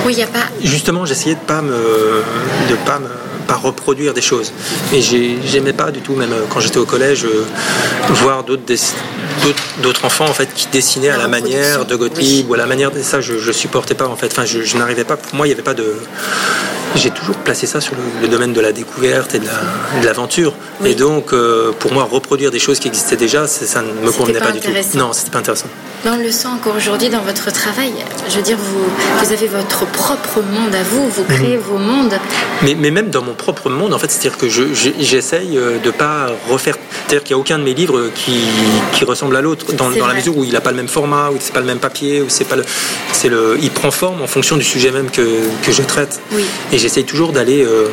Oui, il n'y a pas. Justement, j'essayais de pas me de pas me pas reproduire des choses. Et j'aimais pas du tout, même euh, quand j'étais au collège, euh, voir d'autres enfants en fait qui dessinaient à la manière de Gottlieb ou à la manière de ça je, je supportais pas en fait enfin je, je n'arrivais pas pour moi il n'y avait pas de j'ai toujours placé ça sur le, domaine de la découverte et de l'aventure. Et donc, euh, pour moi, reproduire des choses qui existaient déjà, ça ne me convenait pas, du tout. Non, c'était pas intéressant. Mais on le sent encore aujourd'hui dans votre travail. Je veux dire, vous, vous avez votre propre monde à vous, vous créez mhm. vos mondes. Mais, mais, même dans mon propre monde, en fait, c'est-à-dire que j'essaye euh, de pas refaire. C'est-à-dire qu'il n'y a aucun de mes livres qui, qui ressemble à l'autre, dans, dans la mesure où il n'a pas le même format, où c'est pas le même papier, où c'est pas le, le, il prend forme en fonction du sujet même que, que je traite. Oui. Et j'essaye toujours d'aller euh,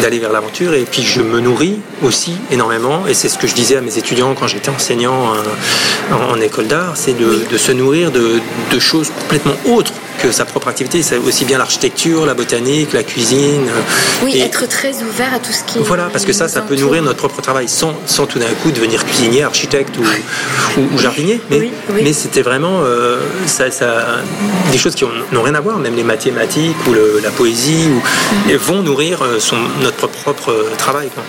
d'aller vers l'aventure. Et puis je me nourris aussi énormément. Et c'est ce que je disais à mes étudiants quand j'étais enseignant euh, en, école d'art, c'est de, de, se nourrir de, de choses complètement autres que sa propre activité. C'est aussi bien l'architecture, la botanique, la cuisine. Oui, être très ouvert à tout ce qui. Voilà, parce que ça, ça peut nourrir notre propre travail sans, sans tout d'un coup devenir cuisinier, architecte ou, ou, jardinier. Mais, mais c'était vraiment euh, ça, ça, des choses qui n'ont rien à voir, même les mathématiques ou la poésie, ou, mm. vont nourrir euh, son, notre propre travail. Quoi.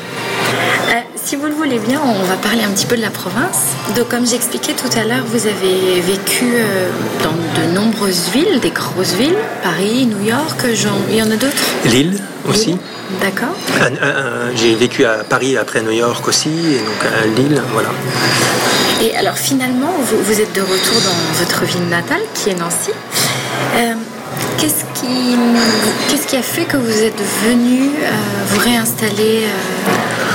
Si vous le voulez bien, on va parler un petit peu de la province. Donc, comme j'expliquais tout à l'heure, vous avez vécu euh, dans de nombreuses villes, des grosses villes, Paris, New York, il y en a d'autres? Lille aussi. D'accord. J'ai vécu à Paris après New York aussi, et donc à Lille, voilà. Et alors finalement, vous, êtes de retour dans votre ville natale, qui est Nancy. Euh, qu'est-ce qui, qui a fait que vous êtes venu euh, vous réinstaller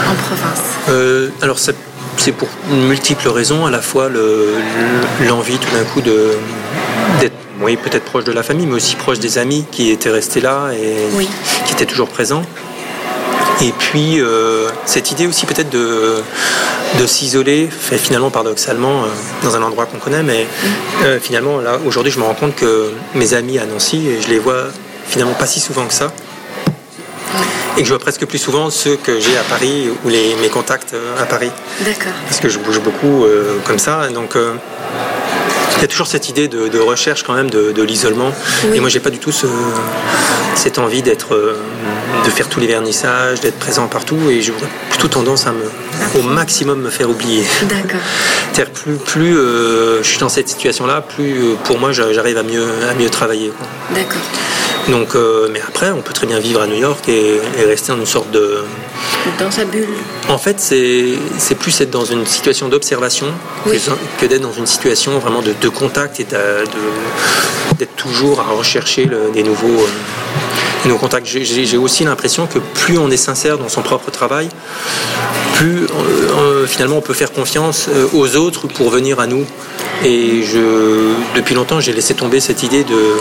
en province. Euh, Alors c'est pour multiples raisons, à la fois l'envie tout d'un coup d'être oui, peut-être proche de la famille, mais aussi proche des amis qui étaient restés là et qui étaient toujours présents. Et puis euh, cette idée aussi peut-être de, de s'isoler, fait finalement paradoxalement euh, dans un endroit qu'on connaît, mais finalement là aujourd'hui je me rends compte que mes amis à Nancy, je les vois finalement pas si souvent que ça et que je vois presque plus souvent ceux que j'ai à Paris ou les, mes contacts euh, à Paris. D'accord. Parce que je bouge beaucoup euh, comme ça. Donc, euh, il y a toujours cette idée de, recherche quand même de, l'isolement. Et moi, j'ai pas du tout ce, cette envie d'être, de faire tous les vernissages, d'être présent partout. Et j'ai plutôt tendance à me, au maximum me faire oublier. D'accord. Plus, plus euh, je suis dans cette situation-là, plus pour moi, j'arrive à mieux, à mieux travailler. D'accord. Donc, mais après, on peut très bien vivre à New York et, rester dans une sorte de. Dans sa bulle. En fait, c'est plus être dans une situation d'observation que, d'être dans une situation vraiment de, de contact et d'être toujours à rechercher des nouveaux. Euh, contacts. J'ai aussi l'impression que plus on est sincère dans son propre travail, plus euh, euh, finalement on peut faire confiance aux autres pour venir à nous. Et je, depuis longtemps, j'ai laissé tomber cette idée de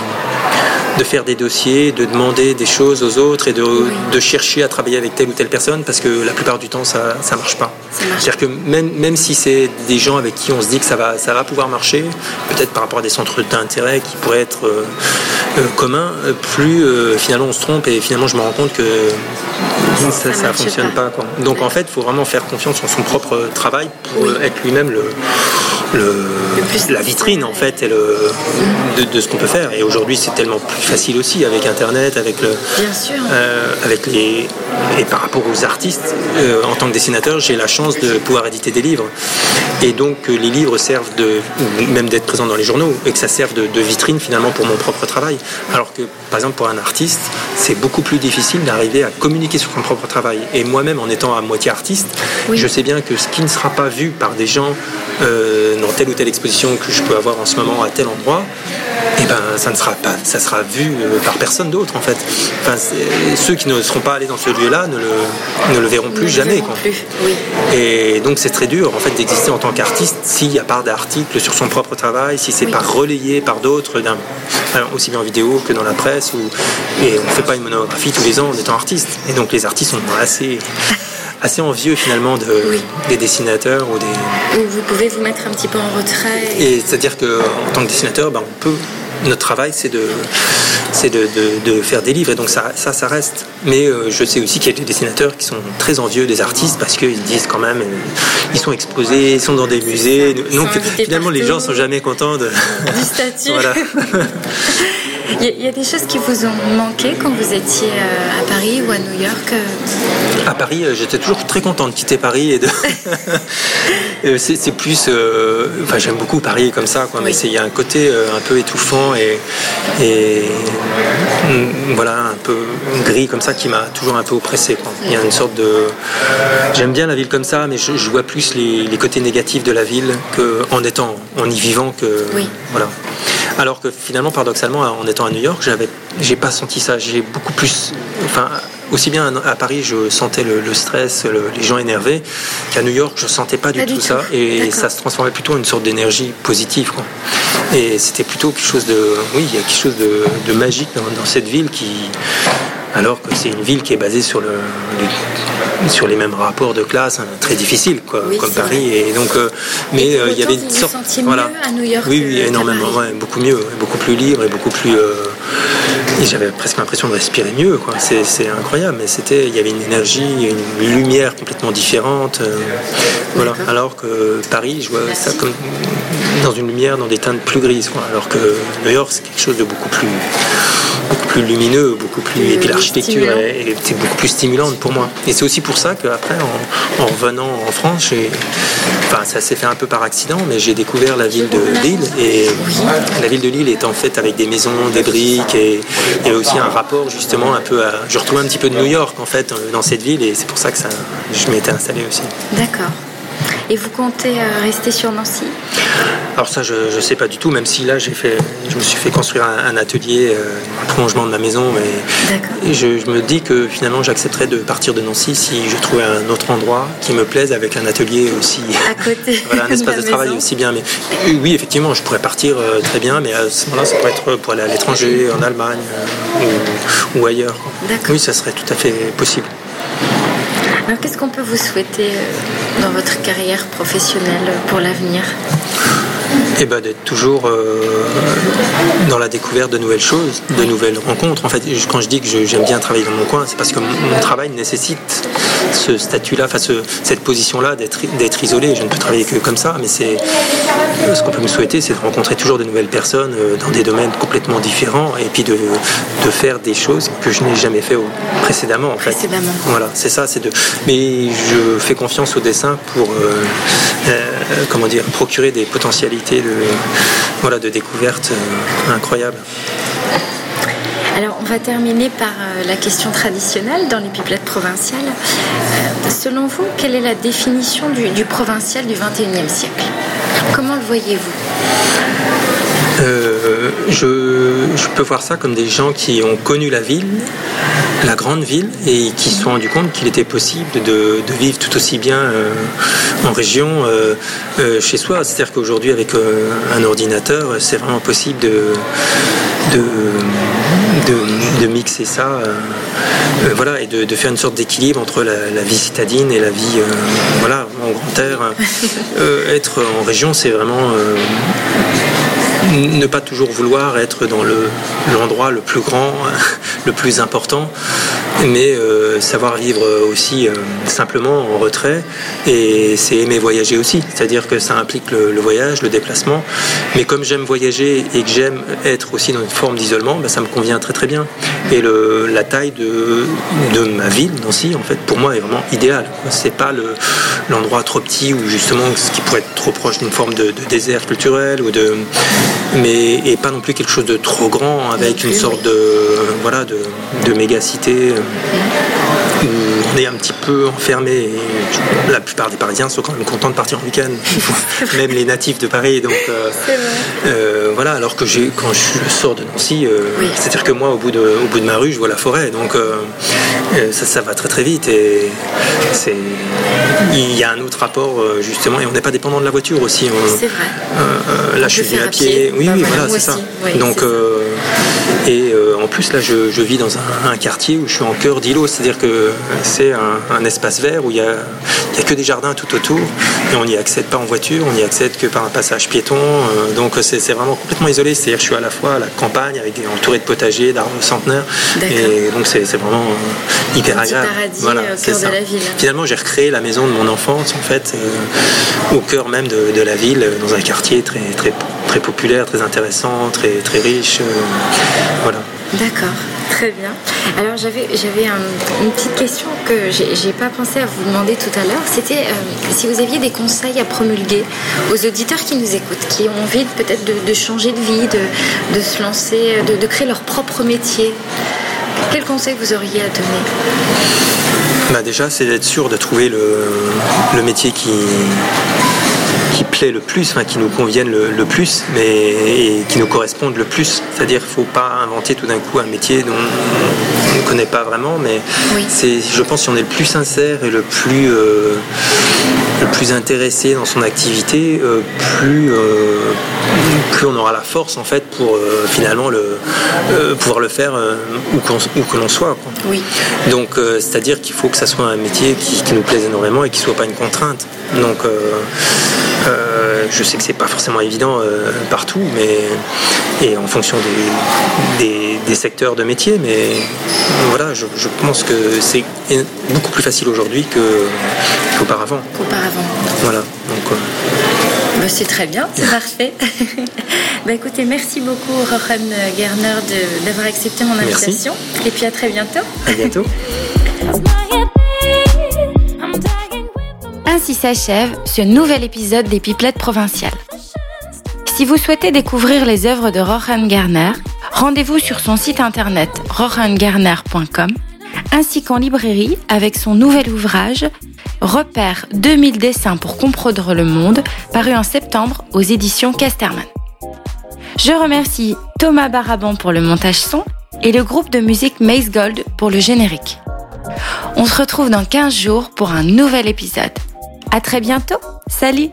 de faire des dossiers, de demander des choses aux autres et de, de, chercher à travailler avec telle ou telle personne parce que la plupart du temps ça ne marche pas. C'est-à-dire que même, même si c'est des gens avec qui on se dit que ça va, ça va pouvoir marcher, peut-être par rapport à des centres d'intérêt qui pourraient être euh, euh, communs, plus euh, finalement on se trompe et finalement je me rends compte que ça ne fonctionne pas. Donc en fait il faut vraiment faire confiance en son propre travail pour être lui-même le, le, la vitrine en fait et le, de, de ce qu'on peut faire. Et aujourd'hui c'est tellement plus facile aussi avec Internet, avec le, euh, avec les et par rapport aux artistes. Euh, en tant que dessinateur, j'ai la chance de pouvoir éditer des livres et donc que les livres servent de même d'être présents dans les journaux et que ça serve de, vitrine finalement pour mon propre travail. Alors que par exemple pour un artiste, c'est beaucoup plus difficile d'arriver à communiquer sur son propre travail. Et moi-même, en étant à moitié artiste, je sais bien que ce qui ne sera pas vu par des gens euh, dans telle ou telle exposition que je peux avoir en ce moment à tel endroit, eh ben ça ne sera pas, ça sera vu euh, par personne d'autre en fait. Enfin, ceux qui ne seront pas allés dans ce lieu-là ne le, ne le verront plus jamais. quoi. Et donc c'est très dur en fait d'exister en tant qu'artiste s'il n'y a pas d'articles sur son propre travail, si c'est pas relayé par d'autres, aussi bien en vidéo que dans la presse, ou, et on ne fait pas une monographie tous les ans en étant artiste. Et donc les artistes sont assez assez envieux finalement de, des dessinateurs ou des. vous pouvez vous mettre un petit peu en retrait. Et, c'est-à-dire qu'en tant que dessinateur, ben, on peut notre travail, c'est de, c'est de, de, faire des livres. Et donc ça, ça, ça reste. Mais euh, je sais aussi qu'il y a des dessinateurs qui sont très envieux des artistes parce qu'ils disent quand même, euh, ils sont exposés, ils sont dans des musées. Donc finalement, les gens sont jamais contents de... du statut. voilà. Il y, a des choses qui vous ont manqué quand vous étiez euh, à Paris ou à New York euh? À Paris, euh, j'étais toujours très content de quitter Paris et de. c'est plus. Enfin, j'aime beaucoup Paris comme ça, quoi, mais il y a un côté un peu étouffant et, et mm, voilà, un peu gris comme ça qui m'a toujours un peu oppressé. Il y a une sorte de. J'aime bien la ville comme ça, mais je, vois plus les, les, côtés négatifs de la ville qu'en étant, en y vivant que. Oui. Voilà. Alors que finalement, paradoxalement, en étant à New York, j'avais, j'ai pas senti ça. J'ai beaucoup plus, enfin, aussi bien à Paris, je sentais le, stress, les gens énervés, qu'à New York, je sentais pas du tout, ça, et ça se transformait plutôt en une sorte d'énergie positive. Et c'était plutôt quelque chose de, oui, il y a quelque chose de, magique dans, cette ville qui, alors que c'est une ville qui est basée sur le, sur les mêmes rapports de classe, hein, très difficile, quoi, comme Paris. Et donc, euh, mais euh, il y avait une sorte, voilà, à New York oui, oui, énormément, beaucoup mieux, beaucoup plus libre et beaucoup plus. Euh, j'avais presque l'impression de respirer mieux, quoi. C'est incroyable, mais c'était, il y avait une énergie, une lumière complètement différente, voilà. Alors que Paris, je vois ça comme dans une lumière, dans des teintes plus grises, quoi. Alors que New York, c'est quelque chose de beaucoup plus beaucoup plus lumineux, beaucoup plus. Et puis l'architecture était beaucoup plus stimulante pour moi. Et c'est aussi pour ça qu'après, en, en revenant en France, enfin, ça s'est fait un peu par accident, mais j'ai découvert la ville de Lille. Et la ville de Lille est en fait avec des maisons, des briques, et il y a aussi un rapport justement un peu à. Je retrouve un petit peu de New York en fait dans cette ville, et c'est pour ça que ça, je m'étais installé aussi. D'accord. Et vous comptez euh, rester sur Nancy? Alors ça, je ne sais pas du tout, même si là, j'ai fait, je me suis fait construire un, atelier, euh, un prolongement de ma maison. Et, je, me dis que finalement, j'accepterais de partir de Nancy si je trouvais un autre endroit qui me plaise avec un atelier aussi. À côté. voilà, un espace de, travail aussi bien. Mais oui, effectivement, je pourrais partir euh, très bien, mais à ce moment-là, ça pourrait être pour aller à l'étranger, en Allemagne ou, ou ailleurs. Oui, ça serait tout à fait possible. Alors qu'est-ce qu'on peut vous souhaiter euh, dans votre carrière professionnelle pour l'avenir? Et ben, d'être toujours euh, dans la découverte de nouvelles choses, de nouvelles rencontres. En fait, quand je dis que j'aime bien travailler dans mon coin, c'est parce que mon, travail nécessite ce statut-là, enfin cette position-là d'être isolé. Je ne peux travailler que comme ça, mais c'est ce qu'on peut me souhaiter, c'est de rencontrer toujours de nouvelles personnes euh, dans des domaines complètement différents et puis de, de faire des choses que je n'ai jamais fait précédemment. En fait. Précédemment. Voilà, c'est ça. C'est de. Mais je fais confiance au dessin pour, euh, comment dire, procurer des potentialités de, voilà, de découverte euh, incroyable. Alors, on va terminer par euh, la question traditionnelle dans les pipelettes provinciales. Euh, selon vous, quelle est la définition du, provincial du 21e siècle? Comment le voyez-vous? Je, peux voir ça comme des gens qui ont connu la ville, la grande ville, et qui se sont rendus compte qu'il était possible de, vivre tout aussi bien en région chez soi. C'est-à-dire qu'aujourd'hui, avec un ordinateur, c'est vraiment possible de, de, mixer ça, euh, euh, voilà, et de, faire une sorte d'équilibre entre la, vie citadine et la vie, euh, voilà, en grand air. être en région, c'est vraiment ne pas toujours vouloir être dans l'endroit le, plus grand, le plus important, mais euh, savoir vivre aussi euh, simplement en retrait. Et c'est aimer voyager aussi, c'est-à-dire que ça implique le, voyage, le déplacement. Mais comme j'aime voyager et que j'aime être aussi dans une forme d'isolement, ben, ça me convient très très bien. Et la taille de, ma ville, Nancy, en fait, pour moi, est vraiment idéale. C'est pas l'endroit trop petit ou justement ce qui pourrait être trop proche d'une forme de, de, désert culturel ou de mais et pas non plus quelque chose de trop grand avec une sorte de voilà de, de méga cité euh, où on est un petit peu enfermé. la plupart des Parisiens sont quand même contents de partir en week-end, même les natifs de Paris. Donc euh, euh, voilà, alors que quand je sors de Nancy, c'est-à-dire que moi au bout de au bout de ma rue, je vois la forêt, donc ça, ça va très très vite et c'est il y a un autre rapport justement et on n'est pas dépendant de la voiture aussi. C'est vrai. là, je suis à pied. Oui, oui, voilà, c'est ça. Donc, euh, et euh, plus, là, je, vis dans un, quartier où je suis en cœur d'îlot, c'est-à-dire que c'est un, espace vert où il n'y a, a, que des jardins tout autour et on n'y accède pas en voiture, on n'y accède que par un passage piéton. Euh, donc, c'est vraiment complètement isolé, c'est-à-dire que je suis à la fois à la campagne, avec entouré de potagers, d'arbres centenaires, et donc c'est vraiment hyper agréable. voilà, au cœur de la ville. Finalement, j'ai recréé la maison de mon enfance, en fait, au cœur même de, de, la ville, dans un quartier très, très, très populaire, très intéressant, très, très riche. Euh, voilà. D'accord, très bien. Alors j'avais j'avais une petite question que j'ai pas pensé à vous demander tout à l'heure. C'était euh, si vous aviez des conseils à promulguer aux auditeurs qui nous écoutent, qui ont envie peut-être de, changer de vie, de, se lancer, de, créer leur propre métier. Quel conseil vous auriez à donner? Bah Déjà, c'est d'être sûr de trouver le, le métier qui, qui plaît le plus, enfin, qui nous conviennent le, plus, mais et qui nous correspondent le plus. C'est-à-dire qu'il ne faut pas inventer tout d'un coup un métier dont on ne connaît pas vraiment, mais c'est, je pense, si on est le plus sincère et le plus, euh, le plus intéressé dans son activité, euh, plus, euh, plus on aura la force en fait pour finalement le, pouvoir le faire où, que l'on soit. Oui. Donc, c'est-à-dire qu'il faut que ça soit un métier qui, qui nous plaise énormément et qui ne soit pas une contrainte. Donc, euh, je sais que c'est pas forcément évident euh, partout, mais et en fonction des, secteurs de métier, mais voilà, je, pense que c'est beaucoup plus facile aujourd'hui qu'auparavant. Voilà. Donc, bah, c'est très bien, c'est parfait. bah, écoutez, merci beaucoup, Rohan Gerner, d'avoir accepté mon invitation. Et puis à très bientôt. À bientôt. Ainsi s'achève ce nouvel épisode des Pipelettes provinciales. Si vous souhaitez découvrir les œuvres de Rohan Garner, rendez-vous sur son site internet rohangarner.com ainsi qu'en librairie avec son nouvel ouvrage Repère 2000 dessins pour comprendre le monde, paru en septembre aux éditions Casterman. Je remercie Thomas Baraban pour le montage son et le groupe de musique Maze Gold pour le générique. On se retrouve dans 15 jours pour un nouvel épisode. À très bientôt. Salut